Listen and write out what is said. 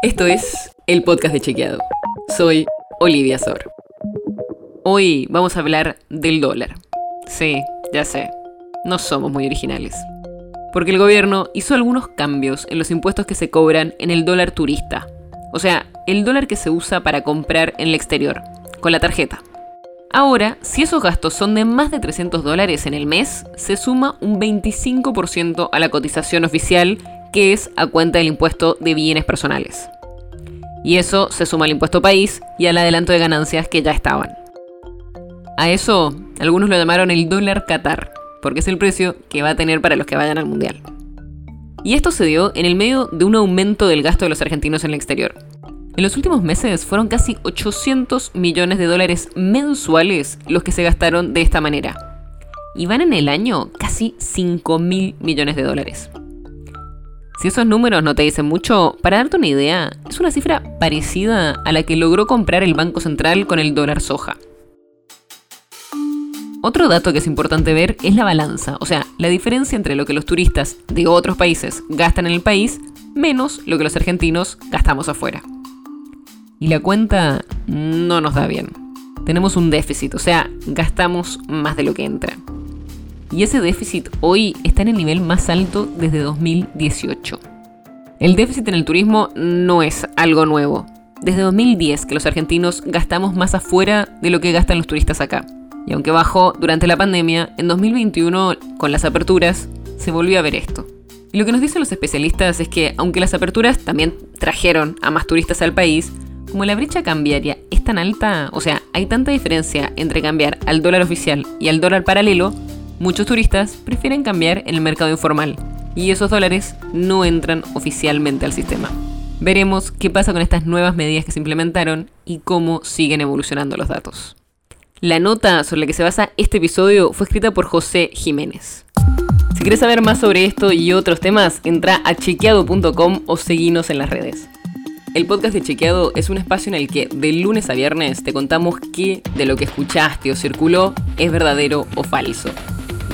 Esto es el podcast de Chequeado. Soy Olivia Sor. Hoy vamos a hablar del dólar. Sí, ya sé, no somos muy originales. Porque el gobierno hizo algunos cambios en los impuestos que se cobran en el dólar turista. O sea, el dólar que se usa para comprar en el exterior, con la tarjeta. Ahora, si esos gastos son de más de 300 dólares en el mes, se suma un 25% a la cotización oficial, que es a cuenta del impuesto de bienes personales. Y eso se suma al impuesto país y al adelanto de ganancias que ya estaban. A eso, algunos lo llamaron el dólar Qatar, porque es el precio que va a tener para los que vayan al Mundial. Y esto se dio en el medio de un aumento del gasto de los argentinos en el exterior. En los últimos meses fueron casi 800 millones de dólares mensuales los que se gastaron de esta manera. Y van en el año casi 5 mil millones de dólares. Si esos números no te dicen mucho, para darte una idea, es una cifra parecida a la que logró comprar el Banco Central con el dólar soja. Otro dato que es importante ver es la balanza, o sea, la diferencia entre lo que los turistas de otros países gastan en el país menos lo que los argentinos gastamos afuera y la cuenta no nos da bien. Tenemos un déficit, o sea, gastamos más de lo que entra. Y ese déficit hoy está en el nivel más alto desde 2018. El déficit en el turismo no es algo nuevo. Desde 2010 que los argentinos gastamos más afuera de lo que gastan los turistas acá. Y aunque bajó durante la pandemia, en 2021, con las aperturas, se volvió a ver esto. Y lo que nos dicen los especialistas es que, aunque las aperturas también trajeron a más turistas al país, como la brecha cambiaria es tan alta, o sea, hay tanta diferencia entre cambiar al dólar oficial y al dólar paralelo, muchos turistas prefieren cambiar en el mercado informal y esos dólares no entran oficialmente al sistema. Veremos qué pasa con estas nuevas medidas que se implementaron y cómo siguen evolucionando los datos. La nota sobre la que se basa este episodio fue escrita por José Jiménez. Si quieres saber más sobre esto y otros temas, entra a chequeado.com o seguinos en las redes. El podcast de Chequeado es un espacio en el que de lunes a viernes te contamos qué de lo que escuchaste o circuló es verdadero o falso.